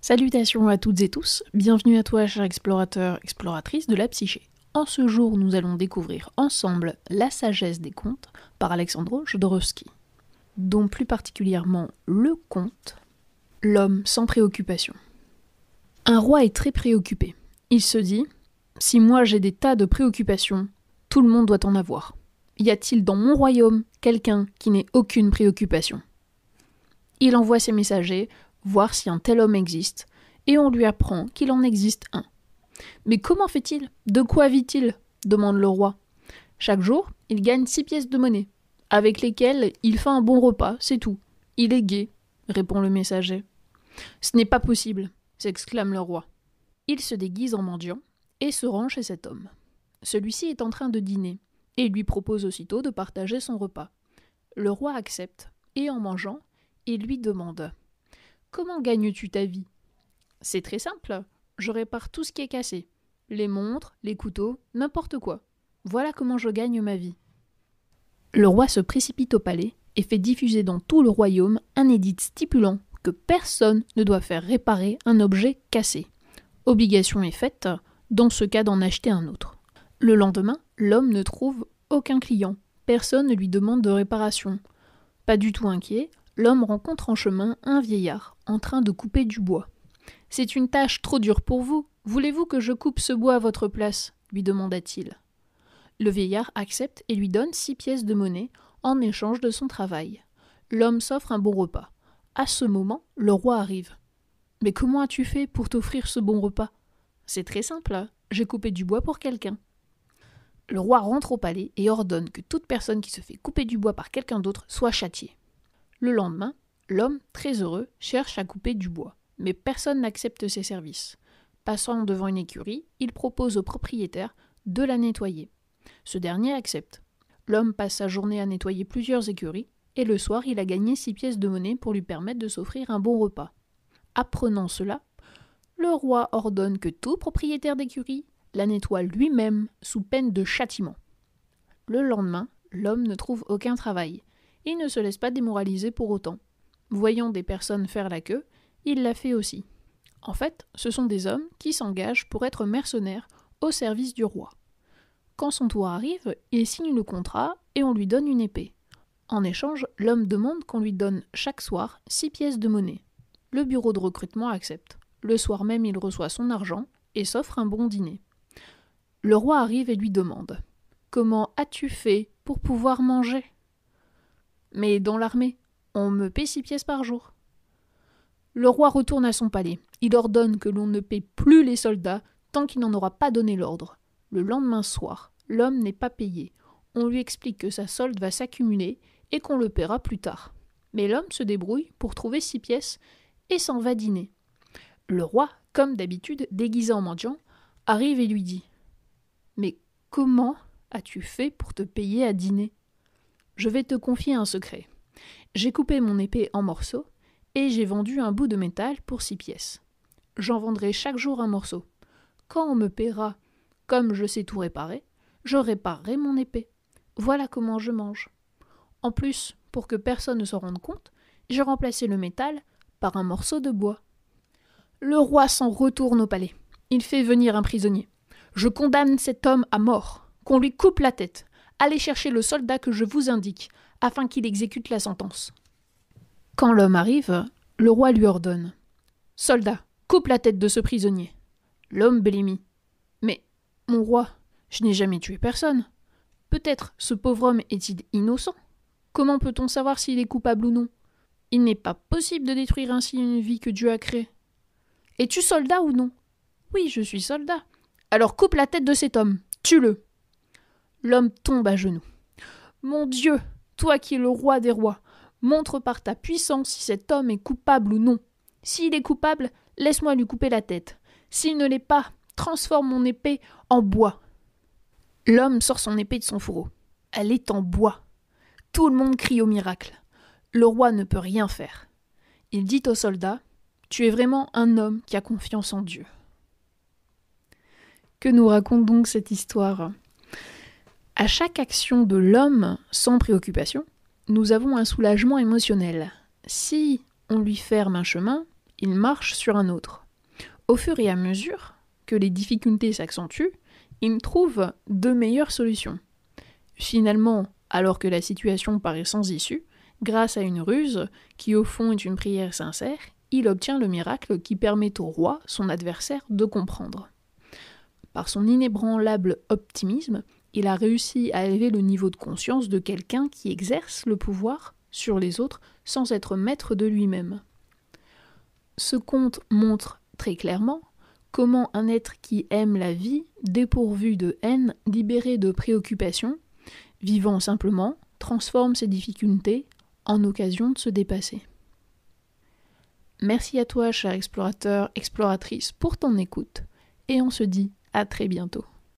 Salutations à toutes et tous, bienvenue à toi cher explorateur, exploratrice de la psyché. En ce jour, nous allons découvrir ensemble La sagesse des contes par Alexandro Jodorowsky, dont plus particulièrement le conte L'homme sans préoccupation. Un roi est très préoccupé. Il se dit Si moi j'ai des tas de préoccupations, tout le monde doit en avoir. Y a-t-il dans mon royaume quelqu'un qui n'ait aucune préoccupation? Il envoie ses messagers voir si un tel homme existe, et on lui apprend qu'il en existe un. Mais comment fait-il? De quoi vit-il? demande le roi. Chaque jour, il gagne six pièces de monnaie, avec lesquelles il fait un bon repas, c'est tout. Il est gai, répond le messager. Ce n'est pas possible, s'exclame le roi. Il se déguise en mendiant et se rend chez cet homme. Celui-ci est en train de dîner et lui propose aussitôt de partager son repas. Le roi accepte et en mangeant, il lui demande Comment gagnes-tu ta vie? C'est très simple. Je répare tout ce qui est cassé. Les montres, les couteaux, n'importe quoi. Voilà comment je gagne ma vie. Le roi se précipite au palais et fait diffuser dans tout le royaume un édit stipulant que personne ne doit faire réparer un objet cassé. Obligation est faite, dans ce cas d'en acheter un autre. Le lendemain, l'homme ne trouve aucun client. Personne ne lui demande de réparation. Pas du tout inquiet, l'homme rencontre en chemin un vieillard en train de couper du bois. C'est une tâche trop dure pour vous. Voulez-vous que je coupe ce bois à votre place? lui demanda-t-il. Le vieillard accepte et lui donne six pièces de monnaie en échange de son travail. L'homme s'offre un bon repas. À ce moment, le roi arrive. Mais comment as-tu fait pour t'offrir ce bon repas? C'est très simple, j'ai coupé du bois pour quelqu'un. Le roi rentre au palais et ordonne que toute personne qui se fait couper du bois par quelqu'un d'autre soit châtiée. Le lendemain, l'homme, très heureux, cherche à couper du bois, mais personne n'accepte ses services. Passant devant une écurie, il propose au propriétaire de la nettoyer. Ce dernier accepte. L'homme passe sa journée à nettoyer plusieurs écuries, et le soir il a gagné six pièces de monnaie pour lui permettre de s'offrir un bon repas. Apprenant cela, le roi ordonne que tout propriétaire d'écurie la nettoie lui-même sous peine de châtiment. Le lendemain, l'homme ne trouve aucun travail, il ne se laisse pas démoraliser pour autant. Voyant des personnes faire la queue, il la fait aussi. En fait, ce sont des hommes qui s'engagent pour être mercenaires au service du roi. Quand son tour arrive, il signe le contrat et on lui donne une épée. En échange, l'homme demande qu'on lui donne chaque soir six pièces de monnaie. Le bureau de recrutement accepte. Le soir même, il reçoit son argent et s'offre un bon dîner. Le roi arrive et lui demande Comment as-tu fait pour pouvoir manger? Mais dans l'armée, on me paie six pièces par jour. Le roi retourne à son palais. Il ordonne que l'on ne paie plus les soldats tant qu'il n'en aura pas donné l'ordre. Le lendemain soir, l'homme n'est pas payé. On lui explique que sa solde va s'accumuler et qu'on le paiera plus tard. Mais l'homme se débrouille pour trouver six pièces et s'en va dîner. Le roi, comme d'habitude, déguisé en mendiant, arrive et lui dit Mais comment as-tu fait pour te payer à dîner? Je vais te confier un secret. J'ai coupé mon épée en morceaux et j'ai vendu un bout de métal pour six pièces. J'en vendrai chaque jour un morceau. Quand on me paiera, comme je sais tout réparer, je réparerai mon épée. Voilà comment je mange. En plus, pour que personne ne se rende compte, j'ai remplacé le métal par un morceau de bois. Le roi s'en retourne au palais. Il fait venir un prisonnier. Je condamne cet homme à mort, qu'on lui coupe la tête, Allez chercher le soldat que je vous indique, afin qu'il exécute la sentence. Quand l'homme arrive, le roi lui ordonne. Soldat, coupe la tête de ce prisonnier. L'homme blêmit. Mais, mon roi, je n'ai jamais tué personne. Peut-être ce pauvre homme est-il innocent Comment peut-on savoir s'il est coupable ou non? Il n'est pas possible de détruire ainsi une vie que Dieu a créée. Es-tu soldat ou non? Oui, je suis soldat. Alors coupe la tête de cet homme, tue-le. L'homme tombe à genoux. Mon Dieu, toi qui es le roi des rois, montre par ta puissance si cet homme est coupable ou non. S'il est coupable, laisse-moi lui couper la tête. S'il ne l'est pas, transforme mon épée en bois. L'homme sort son épée de son fourreau. Elle est en bois. Tout le monde crie au miracle. Le roi ne peut rien faire. Il dit au soldat Tu es vraiment un homme qui a confiance en Dieu. Que nous raconte donc cette histoire? À chaque action de l'homme sans préoccupation, nous avons un soulagement émotionnel. Si on lui ferme un chemin, il marche sur un autre. Au fur et à mesure que les difficultés s'accentuent, il trouve de meilleures solutions. Finalement, alors que la situation paraît sans issue, grâce à une ruse, qui au fond est une prière sincère, il obtient le miracle qui permet au roi, son adversaire, de comprendre. Par son inébranlable optimisme, il a réussi à élever le niveau de conscience de quelqu'un qui exerce le pouvoir sur les autres sans être maître de lui-même. Ce conte montre très clairement comment un être qui aime la vie, dépourvu de haine, libéré de préoccupations, vivant simplement, transforme ses difficultés en occasion de se dépasser. Merci à toi, cher explorateur, exploratrice, pour ton écoute, et on se dit à très bientôt.